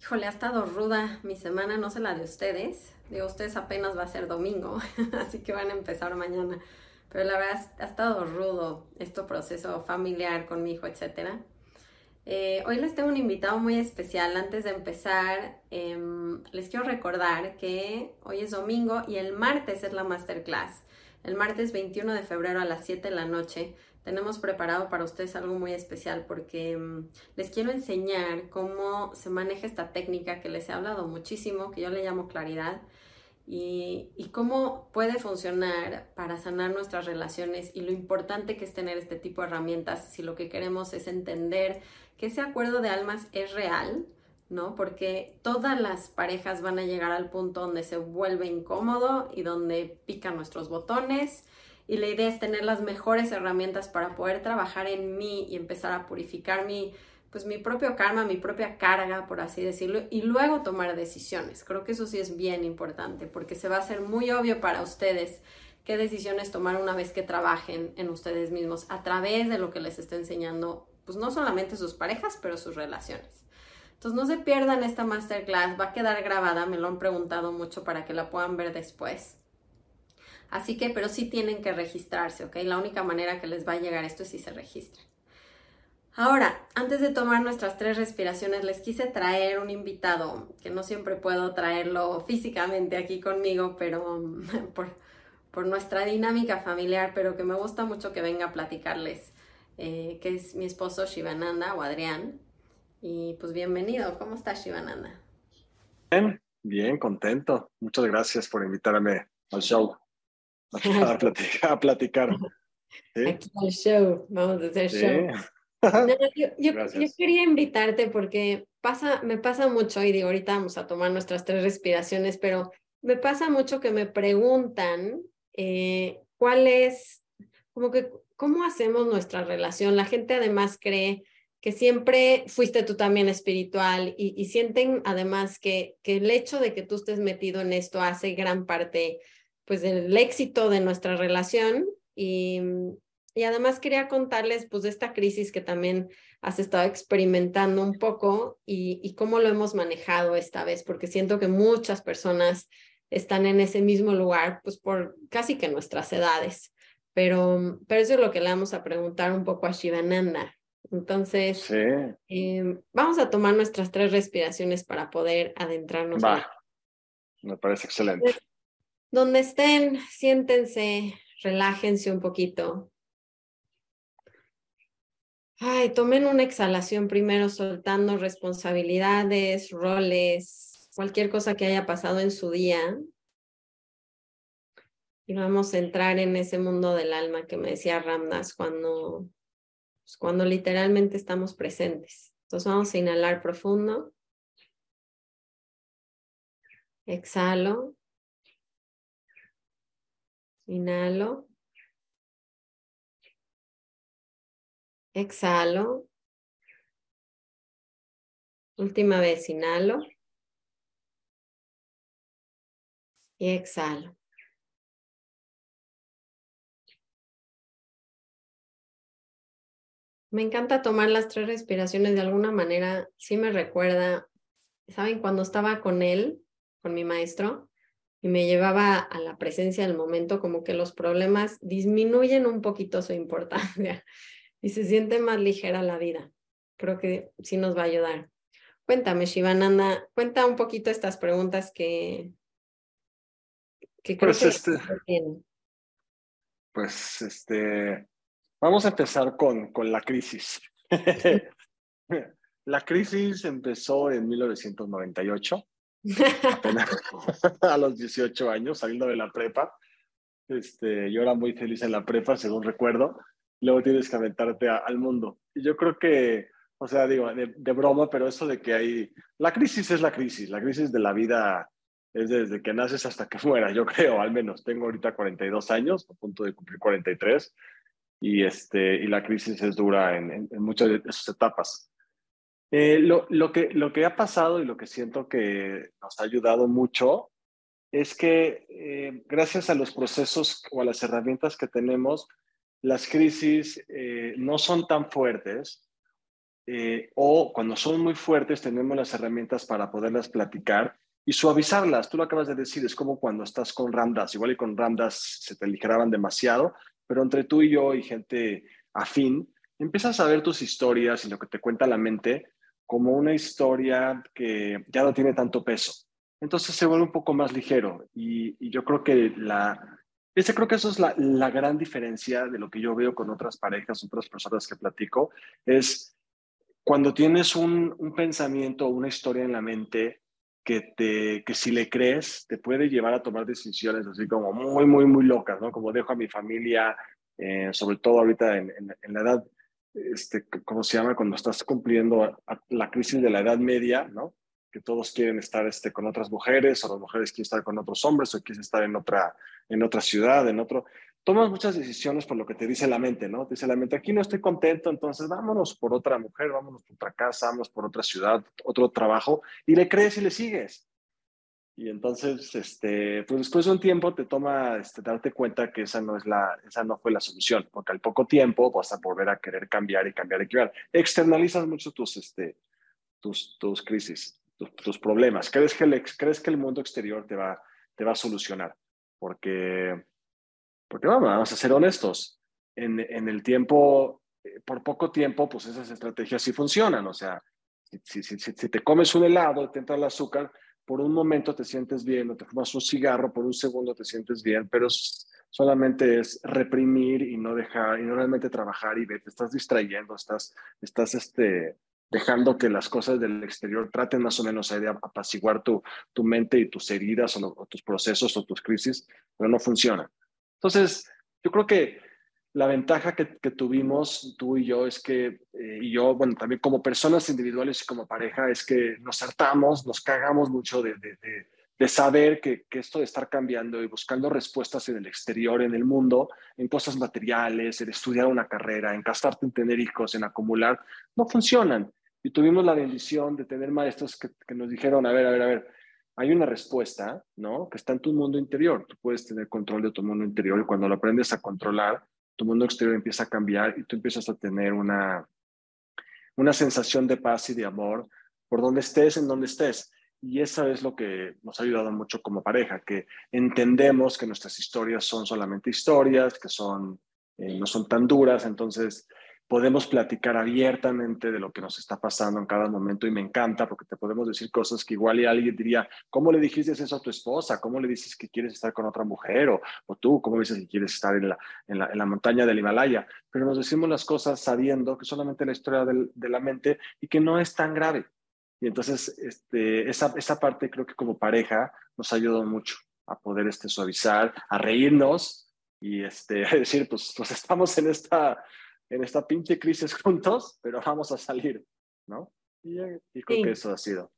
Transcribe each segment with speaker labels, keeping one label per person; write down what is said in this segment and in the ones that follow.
Speaker 1: híjole, ha estado ruda mi semana, no sé la de ustedes. Digo, ustedes apenas va a ser domingo, así que van a empezar mañana. Pero la verdad ha estado rudo este proceso familiar con mi hijo, etcétera. Eh, hoy les tengo un invitado muy especial. Antes de empezar, em, les quiero recordar que hoy es domingo y el martes es la masterclass. El martes 21 de febrero a las 7 de la noche tenemos preparado para ustedes algo muy especial porque em, les quiero enseñar cómo se maneja esta técnica que les he hablado muchísimo, que yo le llamo claridad, y, y, cómo puede funcionar para sanar nuestras relaciones y lo importante que es tener este tipo de herramientas si lo que queremos es entender que ese acuerdo de almas es real, ¿no? Porque todas las parejas van a llegar al punto donde se vuelve incómodo y donde pican nuestros botones. Y la idea es tener las mejores herramientas para poder trabajar en mí y empezar a purificar mi, pues mi propio karma, mi propia carga, por así decirlo, y luego tomar decisiones. Creo que eso sí es bien importante porque se va a hacer muy obvio para ustedes qué decisiones tomar una vez que trabajen en ustedes mismos a través de lo que les está enseñando pues no solamente sus parejas, pero sus relaciones. Entonces no se pierdan esta masterclass, va a quedar grabada, me lo han preguntado mucho para que la puedan ver después. Así que, pero sí tienen que registrarse, ¿ok? La única manera que les va a llegar esto es si se registran. Ahora, antes de tomar nuestras tres respiraciones, les quise traer un invitado, que no siempre puedo traerlo físicamente aquí conmigo, pero por, nuestra dinámica familiar, pero que me gusta mucho que venga a platicarles eh, que es mi esposo Shivananda o Adrián. Y pues bienvenido, ¿cómo estás Shivananda?
Speaker 2: Bien, bien, contento. Muchas gracias por invitarme al show, a platicar. A platicar.
Speaker 1: Aquí al show, vamos a hacer show. yo, yo, quería invitarte porque pasa, me pasa mucho, y digo, ahorita vamos a tomar nuestras tres respiraciones, pero me pasa mucho que me preguntan eh, cuál es, como que ¿cómo hacemos nuestra relación? La gente además cree que siempre fuiste tú también espiritual y, sienten además que, que, el hecho de que tú estés metido en esto hace gran parte pues del éxito de nuestra relación y, y además quería contarles pues de esta crisis que también has estado experimentando un poco y, y cómo lo hemos manejado esta vez porque siento que muchas personas están en ese mismo lugar pues por casi que nuestras edades. Pero, pero eso es lo que le vamos a preguntar un poco a Shivananda. Entonces, em, vamos a tomar nuestras tres respiraciones para poder adentrarnos.
Speaker 2: Va, me parece excelente.
Speaker 1: Donde estén, siéntense, relájense un poquito. Ay, tomen una exhalación primero soltando responsabilidades, roles, cualquier cosa que haya pasado en su día. Y vamos a entrar en ese mundo del alma que me decía Ramdas cuando, pues, cuando literalmente estamos presentes. Entonces vamos a inhalar profundo. Exhalo. Inhalo. Exhalo. Última vez, inhalo. Y exhalo. Me encanta tomar las tres respiraciones de alguna manera. Sí me recuerda, ¿saben? Cuando estaba con él, con mi maestro, y me llevaba a la presencia del momento, como que los problemas disminuyen un poquito su importancia y se siente más ligera la vida. Creo que sí nos va a ayudar. Cuéntame, Shivananda, cuenta un poquito estas preguntas que, que creo
Speaker 2: pues este, Pues este, Vamos a empezar con, con la crisis. la crisis empezó en 1998, a los 18 años, saliendo de la prepa. Este, yo era muy feliz en la prepa, según recuerdo. Luego tienes que aventarte al mundo. Y yo creo que, o sea, digo, de, de, broma, pero eso de que hay... La crisis es la crisis. La crisis de la vida es desde que naces hasta que mueras, yo creo, al menos. Tengo ahorita 42 años, a punto de cumplir 43 y, este, y la crisis es dura en, en, muchas de sus etapas. Eh, lo, lo, que, lo que ha pasado y lo que siento que nos ha ayudado mucho es que eh, gracias a los procesos o a las herramientas que tenemos, las crisis eh, no son tan fuertes eh, o cuando son muy fuertes tenemos las herramientas para poderlas platicar y suavizarlas. Tú lo acabas de decir, es como cuando estás con ramdas, igual y con ramdas se te aligeraban demasiado, pero entre tú y yo y gente afín, empiezas a ver tus historias y lo que te cuenta la mente como una historia que ya no tiene tanto peso. Entonces se vuelve un poco más ligero y, yo creo que la, ese creo que eso es la, la, gran diferencia de lo que yo veo con otras parejas, otras personas que platico, es cuando tienes un, pensamiento, una historia en la mente que, te, que si le crees te puede llevar a tomar decisiones así como muy, muy, muy locas, ¿no? Como dejo a mi familia, eh, sobre todo ahorita en, la edad, este, ¿cómo se llama? Cuando estás cumpliendo la crisis de la edad media, ¿no? Que todos quieren estar este, con otras mujeres o las mujeres quieren estar con otros hombres o quieren estar en otra, en otra ciudad, en otro tomas muchas decisiones por lo que te dice la mente, ¿no? Te dice la mente, aquí no estoy contento, entonces vámonos por otra mujer, vámonos por otra casa, vámonos por otra ciudad, otro trabajo, y le crees y le sigues. Y entonces, este, pues después de un tiempo te toma este, darte cuenta que esa no, es la, esa no fue la solución, porque al poco tiempo vas a volver a querer cambiar y cambiar y cambiar. Externalizas mucho tus, este, tus, tus crisis, tus, problemas. Crees que, el, crees que el mundo exterior te va, te va a solucionar, porque porque vamos, a ser honestos, en, en el tiempo, eh, por poco tiempo, pues esas estrategias sí funcionan. O sea, si, si, si, te comes un helado, te entra el azúcar, por un momento te sientes bien, o te fumas un cigarro, por un segundo te sientes bien, pero solamente es reprimir y no dejar, y no realmente trabajar y te estás distrayendo, estás, estás este, dejando que las cosas del exterior traten más o menos de apaciguar tu, tu mente y tus heridas o, o tus procesos o tus crisis, pero no funciona. Entonces, yo creo que la ventaja que, tuvimos tú y yo es que, eh, y yo, bueno, también como personas individuales y como pareja, es que nos hartamos, nos cagamos mucho de, de, saber que, que, esto de estar cambiando y buscando respuestas en el exterior, en el mundo, en cosas materiales, en estudiar una carrera, en casarte, en tener hijos, en acumular, no funcionan. Y tuvimos la bendición de tener maestros que, que nos dijeron, a ver, a ver, a ver, hay una respuesta, ¿no? Que está en tu mundo interior. Tú puedes tener control de tu mundo interior y cuando lo aprendes a controlar, tu mundo exterior empieza a cambiar y tú empiezas a tener una, una sensación de paz y de amor por donde estés, en donde estés. Y eso es lo que nos ha ayudado mucho como pareja, que entendemos que nuestras historias son solamente historias, que son, eh, no son tan duras, entonces podemos platicar abiertamente de lo que nos está pasando en cada momento y me encanta porque te podemos decir cosas que igual y alguien diría, ¿cómo le dijiste eso a tu esposa? ¿Cómo le dices que quieres estar con otra mujer? O, o tú, ¿cómo dices que quieres estar en la, en, la, en la, montaña del Himalaya? Pero nos decimos las cosas sabiendo que solamente la historia del, de la mente y que no es tan grave. Y entonces este, esa, esa parte creo que como pareja nos ayudado mucho a poder este, suavizar, a reírnos y este, decir, pues, pues estamos en esta en esta pinche crisis juntos, pero vamos a salir, ¿no? Y, creo que eso ha sido.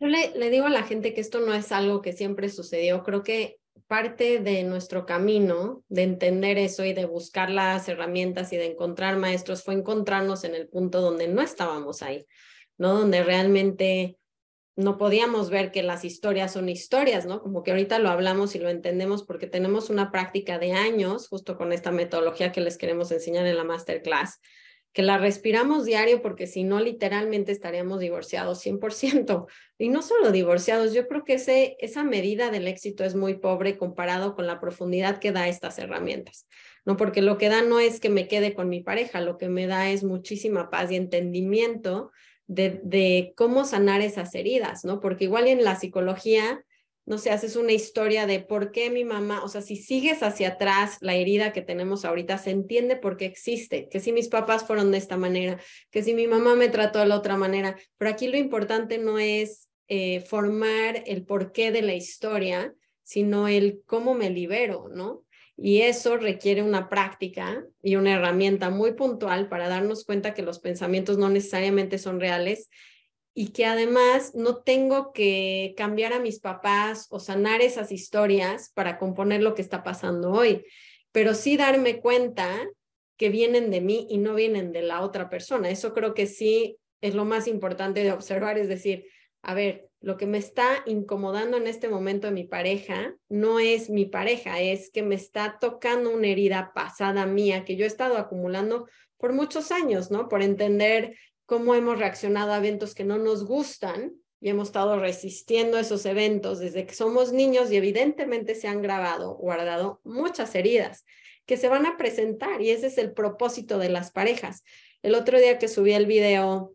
Speaker 1: Yo le, le digo a la gente que esto no es algo que siempre sucedió. Creo que parte de nuestro camino de entender eso y de buscar las herramientas y de encontrar maestros fue encontrarnos en el punto donde no estábamos ahí, ¿no? Donde realmente no podíamos ver que las historias son historias, ¿no? Como que ahorita lo hablamos y lo entendemos porque tenemos una práctica de años, justo con esta metodología que les queremos enseñar en la masterclass, que la respiramos diario porque si no, literalmente estaríamos divorciados 100%. Y no solo divorciados, yo creo que ese, esa medida del éxito es muy pobre comparado con la profundidad que da estas herramientas, ¿no? Porque lo que da no es que me quede con mi pareja, lo que me da es muchísima paz y entendimiento de, cómo sanar esas heridas, ¿no? Porque igual en la psicología, no sé, haces una historia de por qué mi mamá, o sea, si sigues hacia atrás la herida que tenemos ahorita, se entiende por qué existe, que si mis papás fueron de esta manera, que si mi mamá me trató de la otra manera, pero aquí lo importante no es eh, formar el porqué de la historia, sino el cómo me libero, ¿no? Y eso requiere una práctica y una herramienta muy puntual para darnos cuenta que los pensamientos no necesariamente son reales y que además no tengo que cambiar a mis papás o sanar esas historias para componer lo que está pasando hoy, pero sí darme cuenta que vienen de mí y no vienen de la otra persona. Eso creo que sí es lo más importante de observar, es decir, a ver, lo que me está incomodando en este momento de mi pareja no es mi pareja, es que me está tocando una herida pasada mía que yo he estado acumulando por muchos años, ¿no? Por entender cómo hemos reaccionado a eventos que no nos gustan y hemos estado resistiendo esos eventos desde que somos niños y evidentemente se han grabado, guardado muchas heridas que se van a presentar y ese es el propósito de las parejas. El otro día que subí el video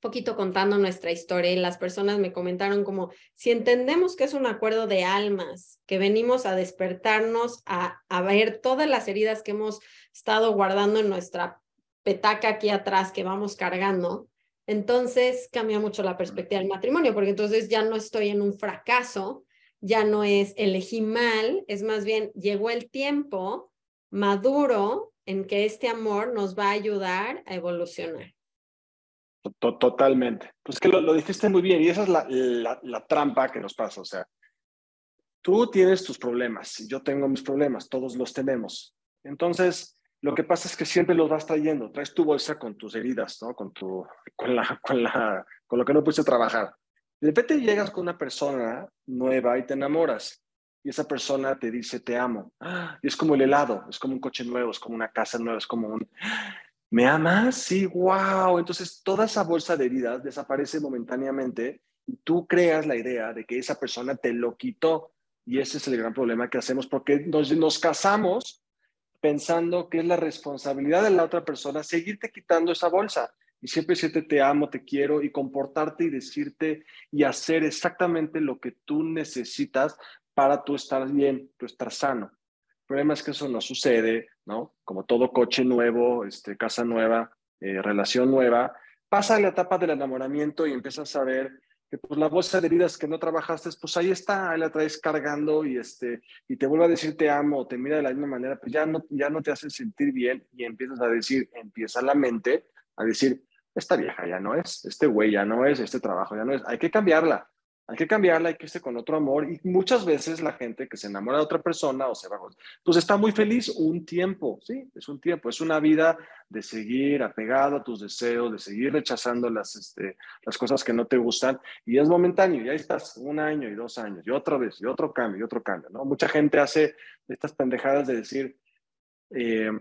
Speaker 1: poquito contando nuestra historia y las personas me comentaron como si entendemos que es un acuerdo de almas, que venimos a despertarnos, a, a ver todas las heridas que hemos estado guardando en nuestra petaca aquí atrás que vamos cargando, entonces cambia mucho la perspectiva del matrimonio, porque entonces ya no estoy en un fracaso, ya no es elegí mal, es más bien llegó el tiempo maduro en que este amor nos va a ayudar a evolucionar.
Speaker 2: Totalmente. Pues que lo, dijiste muy bien y esa es la, la, trampa que nos pasa. O sea, tú tienes tus problemas, yo tengo mis problemas, todos los tenemos. Entonces, lo que pasa es que siempre los vas trayendo. Traes tu bolsa con tus heridas, ¿no? Con, tu, con, la, con, la, con lo que no pudiste trabajar. De repente llegas con una persona nueva y te enamoras y esa persona te dice te amo. Y es como el helado, es como un coche nuevo, es como una casa nueva, es como un... ¿Me amas? Sí, wow. Entonces toda esa bolsa de heridas desaparece momentáneamente y tú creas la idea de que esa persona te lo quitó. Y ese es el gran problema que hacemos porque nos, nos casamos pensando que es la responsabilidad de la otra persona seguirte quitando esa bolsa y siempre decirte te amo, te quiero y comportarte y decirte y hacer exactamente lo que tú necesitas para tú estar bien, tú estar sano. El problema es que eso no sucede, ¿no? Como todo coche nuevo, este, casa nueva, eh, relación nueva, pasa la etapa del enamoramiento y empiezas a ver que pues la bolsa de heridas que no trabajaste, pues ahí está, ahí la traes cargando y este y te vuelve a decir te amo, te mira de la misma manera, pues ya no ya no te hace sentir bien y empiezas a decir, empieza la mente a decir, esta vieja ya no es, este güey ya no es, este trabajo ya no es, hay que cambiarla. Hay que cambiarla, hay que irse con otro amor. Y muchas veces la gente que se enamora de otra persona o se va, pues está muy feliz un tiempo, sí, es un tiempo, es una vida de seguir apegado a tus deseos, de seguir rechazando las, este, las cosas que no te gustan. Y es momentáneo, y ahí estás un año y dos años, y otra vez, y otro cambio, y otro cambio, ¿no? Mucha gente hace estas pendejadas de decir, eh,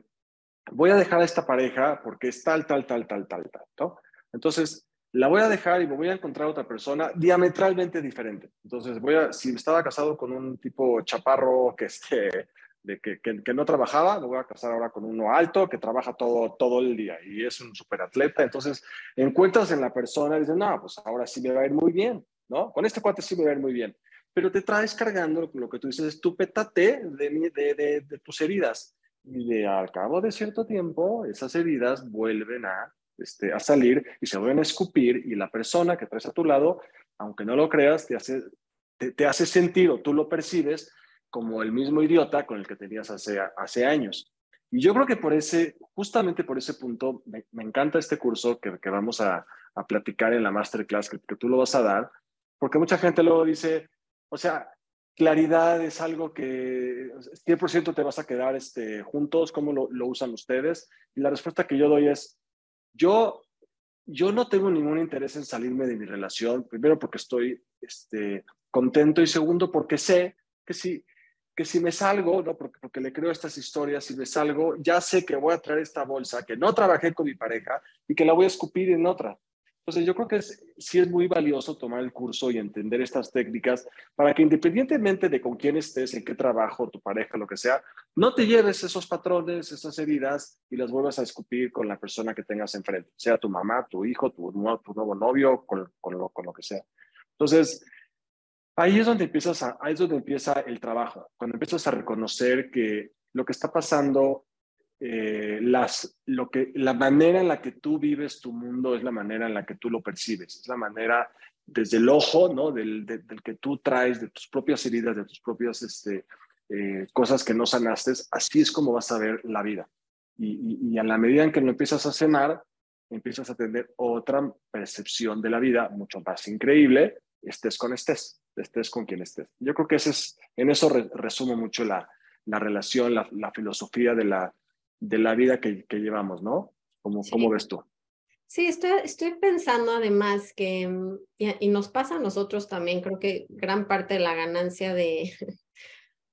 Speaker 2: voy a dejar a esta pareja porque es tal, tal, tal, tal, tal, tal, ¿no? Entonces, la voy a dejar y me voy a encontrar otra persona diametralmente diferente. Entonces, voy a, si estaba casado con un tipo chaparro que, este, de que, que, no trabajaba, me voy a casar ahora con uno alto que trabaja todo, todo el día y es un superatleta. Entonces, encuentras en la persona y dices, no, pues ahora sí me va a ir muy bien, ¿no? Con este cuate sí me va a ir muy bien. Pero te traes cargando lo que tú dices, es tu pétate de, de, de, de tus heridas. Y de al cabo de cierto tiempo, esas heridas vuelven a este, a salir y se vuelven a escupir y la persona que traes a tu lado, aunque no lo creas, te hace, te, hace sentir tú lo percibes como el mismo idiota con el que tenías hace, hace años. Y yo creo que por ese, justamente por ese punto, me, encanta este curso que, que vamos a, a, platicar en la masterclass que, que, tú lo vas a dar, porque mucha gente luego dice, o sea, claridad es algo que 100% te vas a quedar este, juntos, ¿cómo lo, lo usan ustedes? Y la respuesta que yo doy es, yo, yo no tengo ningún interés en salirme de mi relación, primero porque estoy este, contento y segundo porque sé que si, que si me salgo, ¿no? porque, porque le creo estas historias, si me salgo, ya sé que voy a traer esta bolsa, que no trabajé con mi pareja y que la voy a escupir en otra. Entonces, yo creo que sí es muy valioso tomar el curso y entender estas técnicas para que independientemente de con quién estés, en qué trabajo, tu pareja, lo que sea, no te lleves esos patrones, esas heridas y las vuelvas a escupir con la persona que tengas enfrente, sea tu mamá, tu hijo, tu, tu nuevo novio, con, con, lo, con lo que sea. Entonces, ahí es donde empiezas a, ahí es donde empieza el trabajo, cuando empiezas a reconocer que lo que está pasando eh, las, lo que, la manera en la que tú vives tu mundo es la manera en la que tú lo percibes, es la manera desde el ojo, ¿no? Del, del que tú traes, de tus propias heridas, de tus propias este, eh, cosas que no sanaste, así es como vas a ver la vida. Y, y, a la medida en que lo empiezas a cenar, empiezas a tener otra percepción de la vida mucho más increíble, estés con estés, estés con quien estés. Yo creo que ese es, en eso resumo mucho la, la relación, la, la filosofía de la, de la vida que, llevamos, ¿no? ¿Cómo, ¿Cómo ves tú?
Speaker 1: Sí, estoy, estoy pensando además que, mm, y, nos pasa a nosotros también, creo que gran parte de la ganancia de,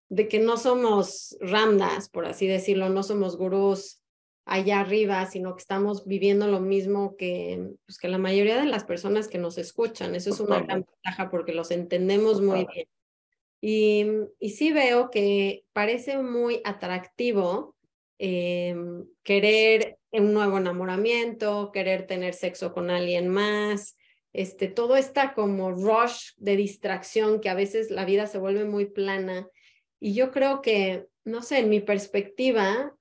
Speaker 1: de que no somos ramdas, por así decirlo, no somos gurús allá arriba, sino que estamos viviendo lo mismo que, pues, que la mayoría de las personas que nos escuchan. Eso es una gran ventaja porque los entendemos muy bien. Y, y sí veo que parece muy atractivo em, querer un nuevo enamoramiento, querer tener sexo con alguien más, este, todo está como rush de distracción que a veces la vida se vuelve muy plana. Y yo creo que, no sé, en mi perspectiva,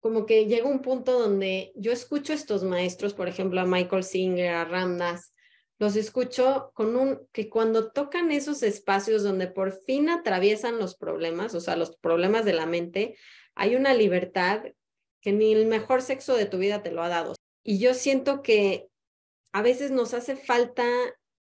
Speaker 1: como que llega un punto donde yo escucho estos maestros, por ejemplo, a Michael Singer, a Ramdas, los escucho con un, que cuando tocan esos espacios donde por fin atraviesan los problemas, o sea, los problemas de la mente, hay una libertad que ni el mejor sexo de tu vida te lo ha dado. Y yo siento que a veces nos hace falta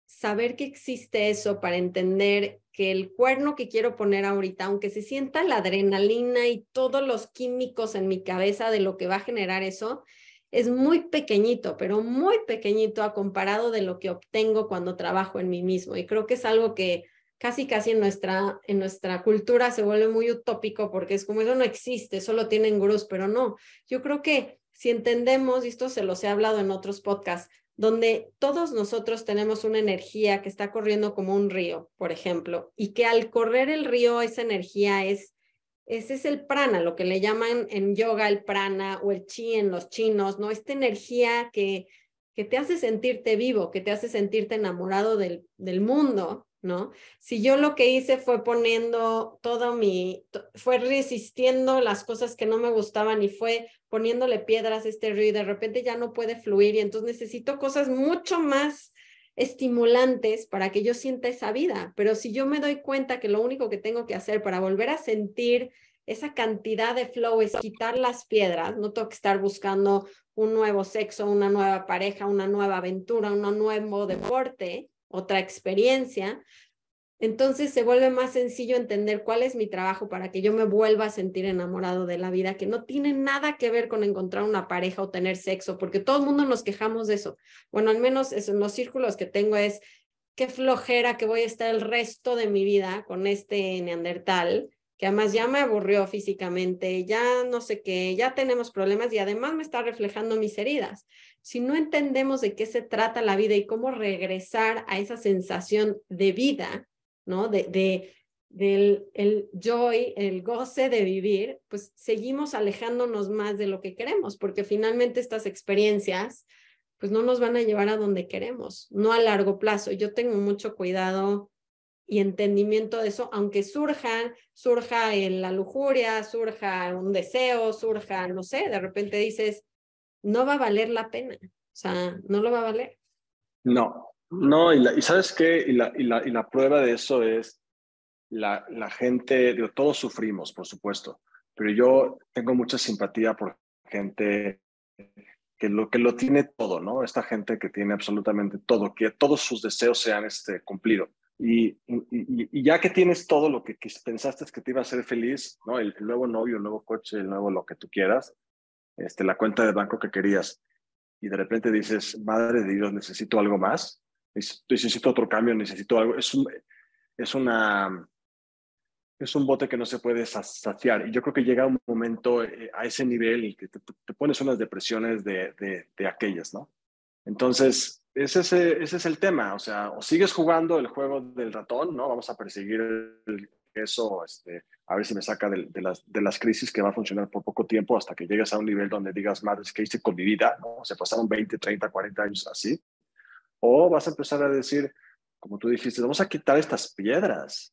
Speaker 1: saber que existe eso para entender que el cuerno que quiero poner ahorita, aunque se sienta la adrenalina y todos los químicos en mi cabeza de lo que va a generar eso, es muy pequeñito, pero muy pequeñito a comparado de lo que obtengo cuando trabajo en mí mismo. Y creo que es algo que casi casi en nuestra, en nuestra cultura se vuelve muy utópico porque es como eso no existe, solo tienen gurús, pero no. Yo creo que si entendemos, y esto se los he hablado en otros podcasts, donde todos nosotros tenemos una energía que está corriendo como un río, por ejemplo, y que al correr el río esa energía es, ese es el prana, lo que le llaman en yoga el prana o el chi en los chinos, ¿no? Esta energía que, que te hace sentirte vivo, que te hace sentirte enamorado del, del mundo, ¿no? Si yo lo que hice fue poniendo todo mi, fue resistiendo las cosas que no me gustaban y fue poniéndole piedras a este río y de repente ya no puede fluir y entonces necesito cosas mucho más estimulantes para que yo sienta esa vida. Pero si yo me doy cuenta que lo único que tengo que hacer para volver a sentir esa cantidad de flow es quitar las piedras, no tengo que estar buscando un nuevo sexo, una nueva pareja, una nueva aventura, un nuevo deporte, otra experiencia, entonces se vuelve más sencillo entender cuál es mi trabajo para que yo me vuelva a sentir enamorado de la vida, que no tiene nada que ver con encontrar una pareja o tener sexo, porque todo el mundo nos quejamos de eso. Bueno, al menos en los círculos que tengo es qué flojera que voy a estar el resto de mi vida con este neandertal, que además ya me aburrió físicamente, ya no sé qué, ya tenemos problemas y además me está reflejando mis heridas si no entendemos de qué se trata la vida y cómo regresar a esa sensación de vida, ¿no? De, de del el joy, el goce de vivir, pues seguimos alejándonos más de lo que queremos, porque finalmente estas experiencias, pues no nos van a llevar a donde queremos, no a largo plazo. Yo tengo mucho cuidado y entendimiento de eso, aunque surja, surja en la lujuria, surja un deseo, surja, no sé, de repente dices, no va a valer la pena. O sea, no lo va a valer.
Speaker 2: No, no, y, sabes qué, y la, y, la, y la, prueba de eso es la, la gente, digo, todos sufrimos, por supuesto, pero yo tengo mucha simpatía por gente que lo, que lo tiene todo, ¿no? Esta gente que tiene absolutamente todo, que todos sus deseos sean este, cumplidos. Y, y, y, ya que tienes todo lo que, que, pensaste que te iba a hacer feliz, ¿no? El, el, nuevo novio, el nuevo coche, el nuevo lo que tú quieras, este, la cuenta de banco que querías y de repente dices, madre de Dios, necesito algo más, necesito otro cambio, necesito algo, es un, es una, es un bote que no se puede saciar. Y yo creo que llega un momento eh, a ese nivel y que te, pones unas depresiones de, de, aquellas, ¿no? Entonces, ese es, ese es el tema, o sea, o sigues jugando el juego del ratón, ¿no? Vamos a perseguir el, eso, este, a ver si me saca de, las, de las crisis que va a funcionar por poco tiempo hasta que llegues a un nivel donde digas, madre, ¿qué hice con mi vida? ¿no? Se pasaron 20, 30, 40 años así. O vas a empezar a decir, como tú dijiste, vamos a quitar estas piedras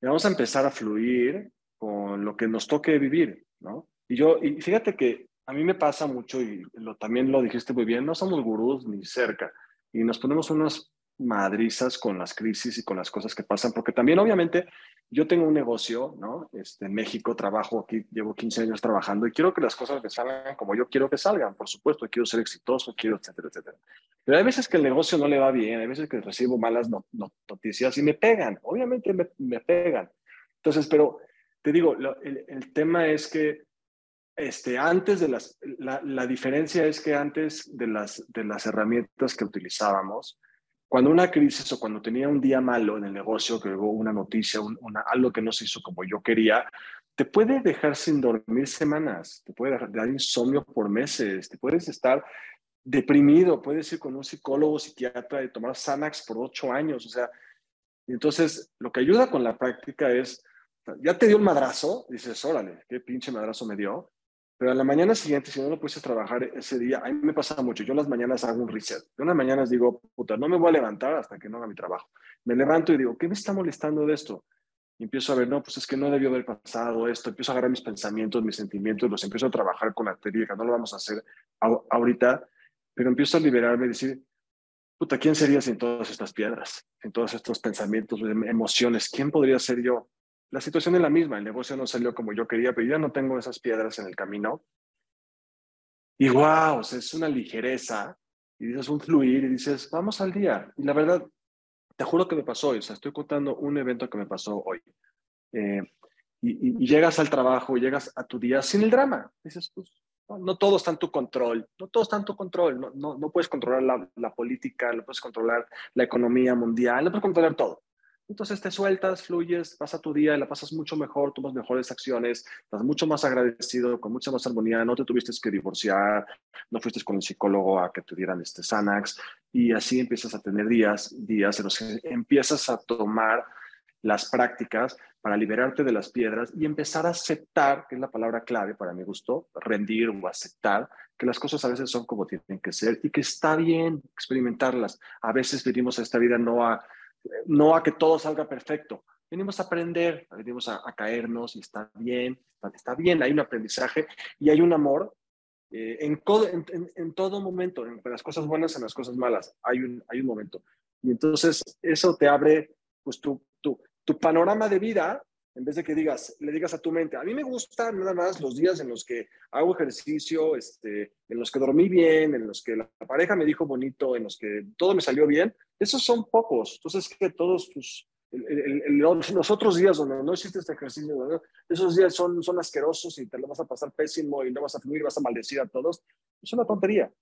Speaker 2: y vamos a empezar a fluir con lo que nos toque vivir, ¿no? Y yo, y fíjate que a mí me pasa mucho, y lo, también lo dijiste muy bien, no somos gurús ni cerca, y nos ponemos unas madrizas con las crisis y con las cosas que pasan, porque también obviamente yo tengo un negocio, ¿no? Este, en México trabajo aquí, llevo 15 años trabajando y quiero que las cosas me salgan como yo quiero que salgan, por supuesto, quiero ser exitoso, quiero, etcétera, etcétera. Pero hay veces que el negocio no le va bien, hay veces que recibo malas noticias y me pegan, obviamente me, me, pegan. Entonces, pero te digo, el, el tema es que este, antes de las, la, la, diferencia es que antes de las, de las herramientas que utilizábamos, cuando una crisis o cuando tenía un día malo en el negocio, que hubo una noticia, una, algo que no se hizo como yo quería, te puede dejar sin dormir semanas, te puede dar insomnio por meses, te puedes estar deprimido, puedes ir con un psicólogo, psiquiatra y tomar Xanax por ocho años, o sea, entonces lo que ayuda con la práctica es, ya te dio un madrazo, dices, órale, qué pinche madrazo me dio, pero a la mañana siguiente, si no lo puedes trabajar ese día, a mí me pasa mucho. Yo las mañanas hago un reset. Yo las mañanas digo, puta, no me voy a levantar hasta que no haga mi trabajo. Me levanto y digo, ¿qué me está molestando de esto? Y empiezo a ver, no, pues es que no debió haber pasado esto. Empiezo a agarrar mis pensamientos, mis sentimientos, los empiezo a trabajar con la técnica. No lo vamos a hacer ahorita, pero empiezo a liberarme y decir, puta, ¿quién sería sin todas estas piedras, sin todos estos pensamientos, emociones? ¿Quién podría ser yo? La situación es la misma, el negocio no salió como yo quería, pero ya no tengo esas piedras en el camino. Y wow, es una ligereza, y dices un fluir, y dices, vamos al día. Y la verdad, te juro que me pasó hoy, o sea, estoy contando un evento que me pasó hoy. Eh, y, llegas al trabajo, llegas a tu día sin el drama. Dices, pues, no, todo está en tu control, no todo está en tu control, no, no, no puedes controlar la, la, política, no puedes controlar la economía mundial, no puedes controlar todo. Entonces te sueltas, fluyes, pasa tu día la pasas mucho mejor, tomas mejores acciones, estás mucho más agradecido, con mucha más armonía, no te tuviste que divorciar, no fuiste con el psicólogo a que te dieran este Xanax y así empiezas a tener días, días en los que empiezas a tomar las prácticas para liberarte de las piedras y empezar a aceptar, que es la palabra clave para mi gusto, rendir o aceptar que las cosas a veces son como tienen que ser y que está bien experimentarlas. A veces venimos a esta vida no a no a que todo salga perfecto. Venimos a aprender, venimos a, caernos y está bien, está, bien, hay un aprendizaje y hay un amor eh, en, todo momento, en las cosas buenas, en las cosas malas, hay un, momento. Y entonces eso te abre pues tu panorama de vida en vez de que digas, le digas a tu mente, a mí me gustan nada más los días en los que hago ejercicio, este, en los que dormí bien, en los que la pareja me dijo bonito, en los que todo me salió bien, esos son pocos. Entonces, que todos tus, los otros días donde no existe este ejercicio, esos días son, son asquerosos y te lo vas a pasar pésimo y no vas a fluir, vas a maldecir a todos, es una tontería.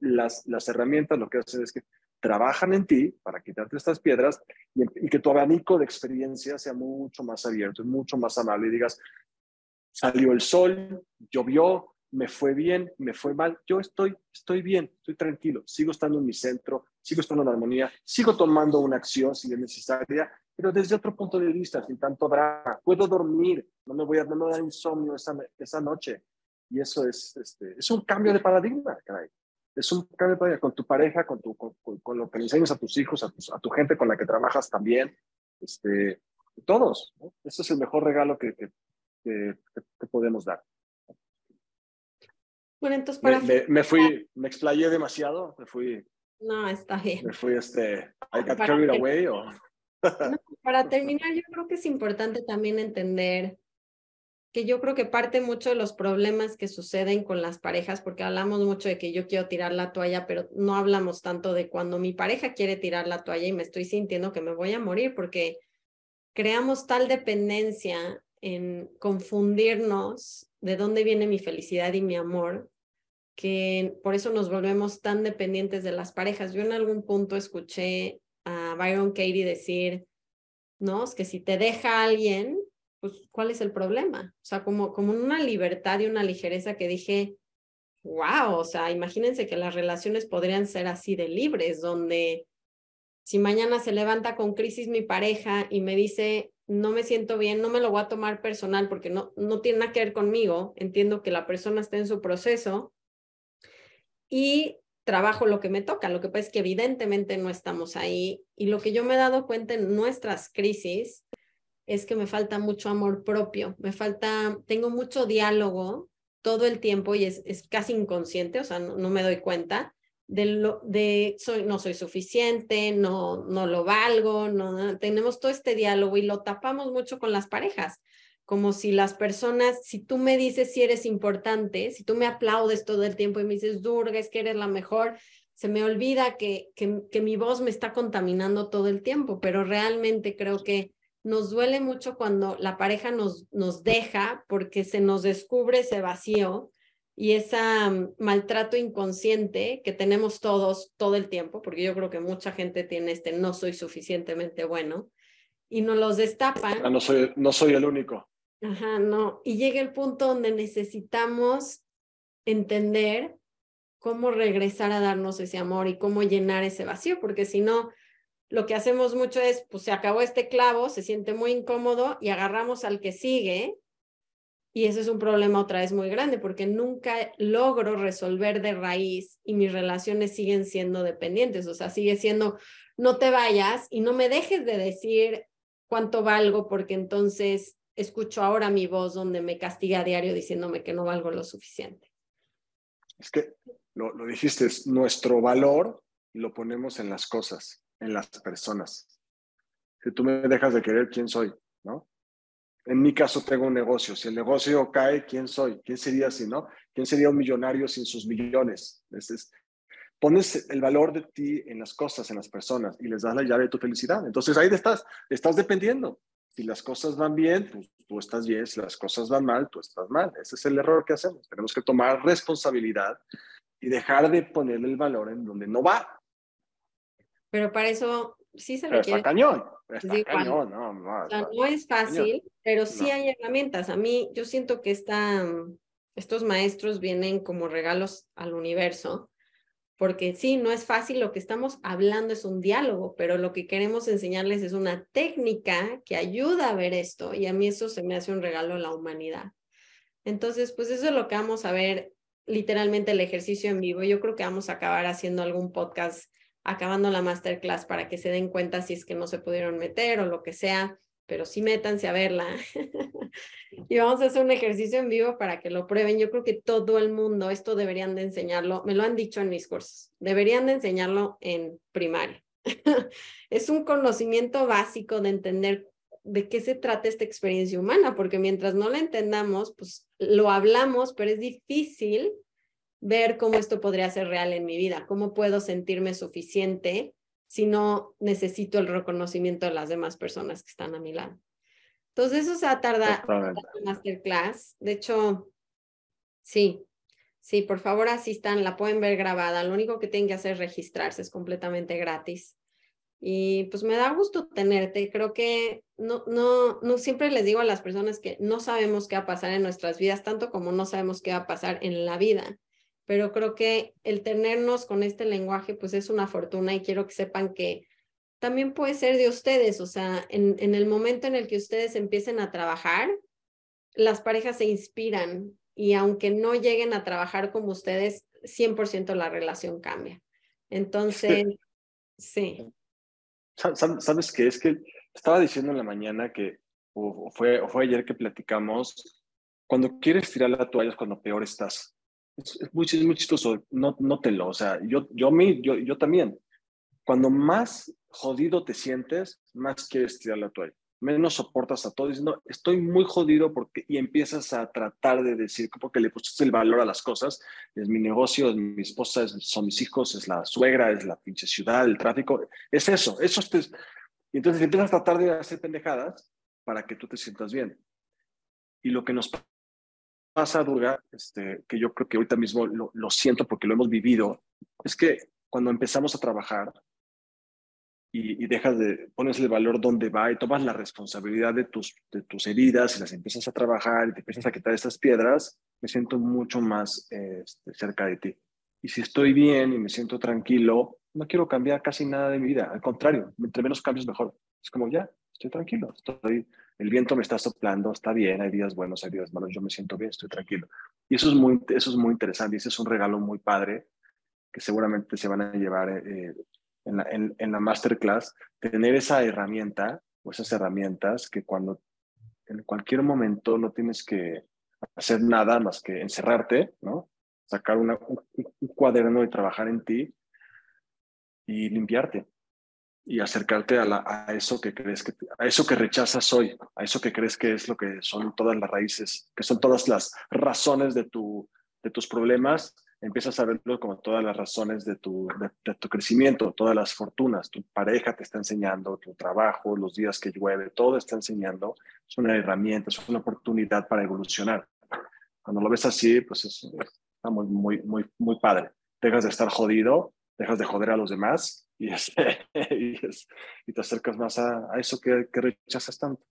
Speaker 2: las, las herramientas lo que hacen es que trabajan en ti para quitarte estas piedras y, que tu abanico de experiencia sea mucho más abierto, mucho más amable y digas, salió el sol, llovió, me fue bien, me fue mal, yo estoy, estoy bien, estoy tranquilo, sigo estando en mi centro, sigo estando en armonía, sigo tomando una acción si es necesaria, pero desde otro punto de vista, sin tanto drama, puedo dormir, no me voy a, no me dar insomnio esa, esa noche. Y eso es, este, es un cambio de paradigma, caray es un cambio con tu pareja, con, tu, con, lo que le enseñas a tus hijos, a, tu gente con la que trabajas también, este, todos. ¿no? Ese es el mejor regalo que, que, podemos dar.
Speaker 1: Bueno, entonces para...
Speaker 2: Me, fui, me explayé demasiado, me fui...
Speaker 1: No, está bien.
Speaker 2: Me fui, este, I got carried away o...
Speaker 1: para terminar, yo creo que es importante también entender que yo creo que parte mucho de los problemas que suceden con las parejas, porque hablamos mucho de que yo quiero tirar la toalla, pero no hablamos tanto de cuando mi pareja quiere tirar la toalla y me estoy sintiendo que me voy a morir, porque creamos tal dependencia en confundirnos de dónde viene mi felicidad y mi amor, que por eso nos volvemos tan dependientes de las parejas. Yo en algún punto escuché a Byron Katie decir, ¿no? Es que si te deja alguien, pues, ¿cuál es el problema? O sea, como, como una libertad y una ligereza que dije, wow, o sea, imagínense que las relaciones podrían ser así de libres, donde si mañana se levanta con crisis mi pareja y me dice, no me siento bien, no me lo voy a tomar personal porque no, no tiene nada que ver conmigo, entiendo que la persona está en su proceso y trabajo lo que me toca. Lo que pasa es que evidentemente no estamos ahí y lo que yo me he dado cuenta en nuestras crisis es que me falta mucho amor propio, me falta, tengo mucho diálogo todo el tiempo y es, es casi inconsciente, o sea, no, me doy cuenta de, lo, de soy, no soy suficiente, no, no lo valgo, no, tenemos todo este diálogo y lo tapamos mucho con las parejas, como si las personas, si tú me dices si eres importante, si tú me aplaudes todo el tiempo y me dices, Durga, es que eres la mejor, se me olvida que, que, que mi voz me está contaminando todo el tiempo, pero realmente creo que nos duele mucho cuando la pareja nos, nos deja porque se nos descubre ese vacío y ese mm, maltrato inconsciente que tenemos todos todo el tiempo, porque yo creo que mucha gente tiene este no soy suficientemente bueno, y nos los destapan.
Speaker 2: Ah, no, soy, no soy el único.
Speaker 1: Ajá, no. Y llega el punto donde necesitamos entender cómo regresar a darnos ese amor y cómo llenar ese vacío, porque si no, lo que hacemos mucho es, pues se acabó este clavo, se siente muy incómodo y agarramos al que sigue y eso es un problema otra vez muy grande porque nunca logro resolver de raíz y mis relaciones siguen siendo dependientes. O sea, sigue siendo, no te vayas y no me dejes de decir cuánto valgo porque entonces escucho ahora mi voz donde me castiga a diario diciéndome que no valgo lo suficiente.
Speaker 2: Es que lo, lo dijiste, es nuestro valor lo ponemos en las cosas, en las personas. Si tú me dejas de querer, ¿quién soy? ¿No? En mi caso tengo un negocio. Si el negocio cae, ¿quién soy? ¿Quién sería si no? ¿Quién sería un millonario sin sus millones? Es, pones el valor de ti en las cosas, en las personas y les das la llave de tu felicidad. Entonces ahí estás, estás dependiendo. Si las cosas van bien, pues tú estás bien. Si las cosas van mal, tú estás mal. Ese es el error que hacemos. Tenemos que tomar responsabilidad y dejar de ponerle el valor en donde no va.
Speaker 1: Pero para eso sí se
Speaker 2: requiere. Está cañón. Está cañón, no,
Speaker 1: no, no es fácil, pero sí hay herramientas. A mí, yo siento que esta, estos maestros vienen como regalos al universo, porque sí, no es fácil, lo que estamos hablando es un diálogo, pero lo que queremos enseñarles es una técnica que ayuda a ver esto, y a mí eso se me hace un regalo a la humanidad. Entonces, pues eso es lo que vamos a ver literalmente el ejercicio en vivo. Yo creo que vamos a acabar haciendo algún podcast acabando la masterclass para que se den cuenta si es que no se pudieron meter o lo que sea, pero sí métanse a verla. y vamos a hacer un ejercicio en vivo para que lo prueben. Yo creo que todo el mundo, esto deberían de enseñarlo, me lo han dicho en mis cursos, deberían de enseñarlo en primaria. es un conocimiento básico de entender de qué se trata esta experiencia humana, porque mientras no la entendamos, pues lo hablamos, pero es difícil ver cómo esto podría ser real en mi vida, cómo puedo sentirme suficiente si no necesito el reconocimiento de las demás personas que están a mi lado. Entonces eso se va a tardar en masterclass. De hecho, sí, sí, por favor asistan, la pueden ver grabada. Lo único que tienen que hacer es registrarse, es completamente gratis. Y pues me da gusto tenerte. Creo que no, no, no siempre les digo a las personas que no sabemos qué va a pasar en nuestras vidas, tanto como no sabemos qué va a pasar en la vida pero creo que el tenernos con este lenguaje pues es una fortuna y quiero que sepan que también puede ser de ustedes, o sea, en, en el momento en el que ustedes empiecen a trabajar, las parejas se inspiran y aunque no lleguen a trabajar como ustedes, 100% la relación cambia. Entonces, sí.
Speaker 2: ¿Sabes qué? Es que estaba diciendo en la mañana que, o fue, o fue ayer que platicamos, cuando quieres tirar la toalla es cuando peor estás. Es, muy, chistoso, no, nótelo. O sea, yo, yo, yo, yo también. Cuando más jodido te sientes, más quieres tirar la toalla. Menos soportas a todo diciendo, estoy muy jodido porque, y empiezas a tratar de decir, porque le pusiste el valor a las cosas. Es mi negocio, es mi esposa, son mis hijos, es la suegra, es la pinche ciudad, el tráfico. Es eso, eso es. Entonces empiezas a tratar de hacer pendejadas para que tú te sientas bien. Y lo que nos pasa, Durga, este, que yo creo que ahorita mismo lo, lo, siento porque lo hemos vivido, es que cuando empezamos a trabajar y, y, dejas de, pones el valor donde va y tomas la responsabilidad de tus, de tus heridas y las empiezas a trabajar y te empiezas a quitar estas piedras, me siento mucho más este, cerca de ti. Y si estoy bien y me siento tranquilo, no quiero cambiar casi nada de mi vida. Al contrario, entre menos cambios, mejor. Es como ya, estoy tranquilo, estoy el viento me está soplando, está bien, hay días buenos, hay días malos, yo me siento bien, estoy tranquilo. Y eso es muy, eso es muy interesante y ese es un regalo muy padre que seguramente se van a llevar eh, en, la, en, en, la masterclass, tener esa herramienta o esas herramientas que cuando en cualquier momento no tienes que hacer nada más que encerrarte, ¿no? Sacar una, un, un cuaderno y trabajar en ti y limpiarte y acercarte a, la, a, eso que crees que a eso que rechazas hoy, a eso que crees que es lo que son todas las raíces, que son todas las razones de tu de tus problemas, empiezas a verlo como todas las razones de tu, de, tu crecimiento, todas las fortunas. Tu pareja te está enseñando, tu trabajo, los días que llueve, todo está enseñando. Es una herramienta, es una oportunidad para evolucionar. Cuando lo ves así, pues es, está muy, muy, muy, muy padre. Dejas de estar jodido, dejas de joder a los demás y, y, te acercas más a, eso que, que rechazas tanto.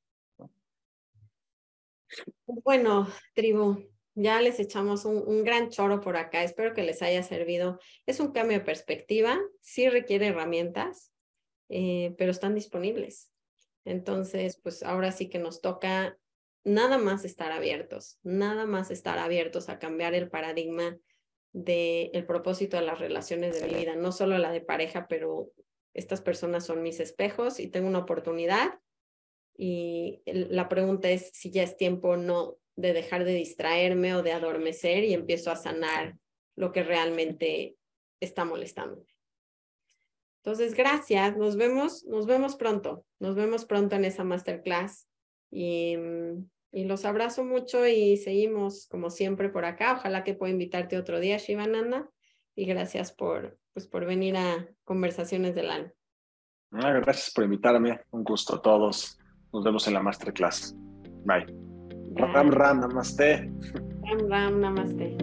Speaker 1: Bueno, tribu, ya les echamos un, gran choro por acá. Espero que les haya servido. Es un cambio de perspectiva, sí requiere herramientas, eh, pero están disponibles. Entonces, pues ahora sí que nos toca nada más estar abiertos, nada más estar abiertos a cambiar el paradigma del propósito de las relaciones de vida, no solo la de pareja, pero estas personas son mis espejos y tengo una oportunidad. Y la pregunta es si ya es tiempo o no de dejar de distraerme o de adormecer y empiezo a sanar lo que realmente está molestando. Entonces, gracias. Nos vemos, nos vemos pronto. Nos vemos pronto en esa masterclass. Y, y los abrazo mucho y seguimos como siempre por acá. Ojalá que pueda invitarte otro día, Shivananda. Y gracias por, pues, por venir a Conversaciones del.
Speaker 2: Ah, gracias por invitarme. Un gusto a todos. Nos vemos en la masterclass. Bye. Ram Ram Namaste.
Speaker 1: Ram Ram Namaste.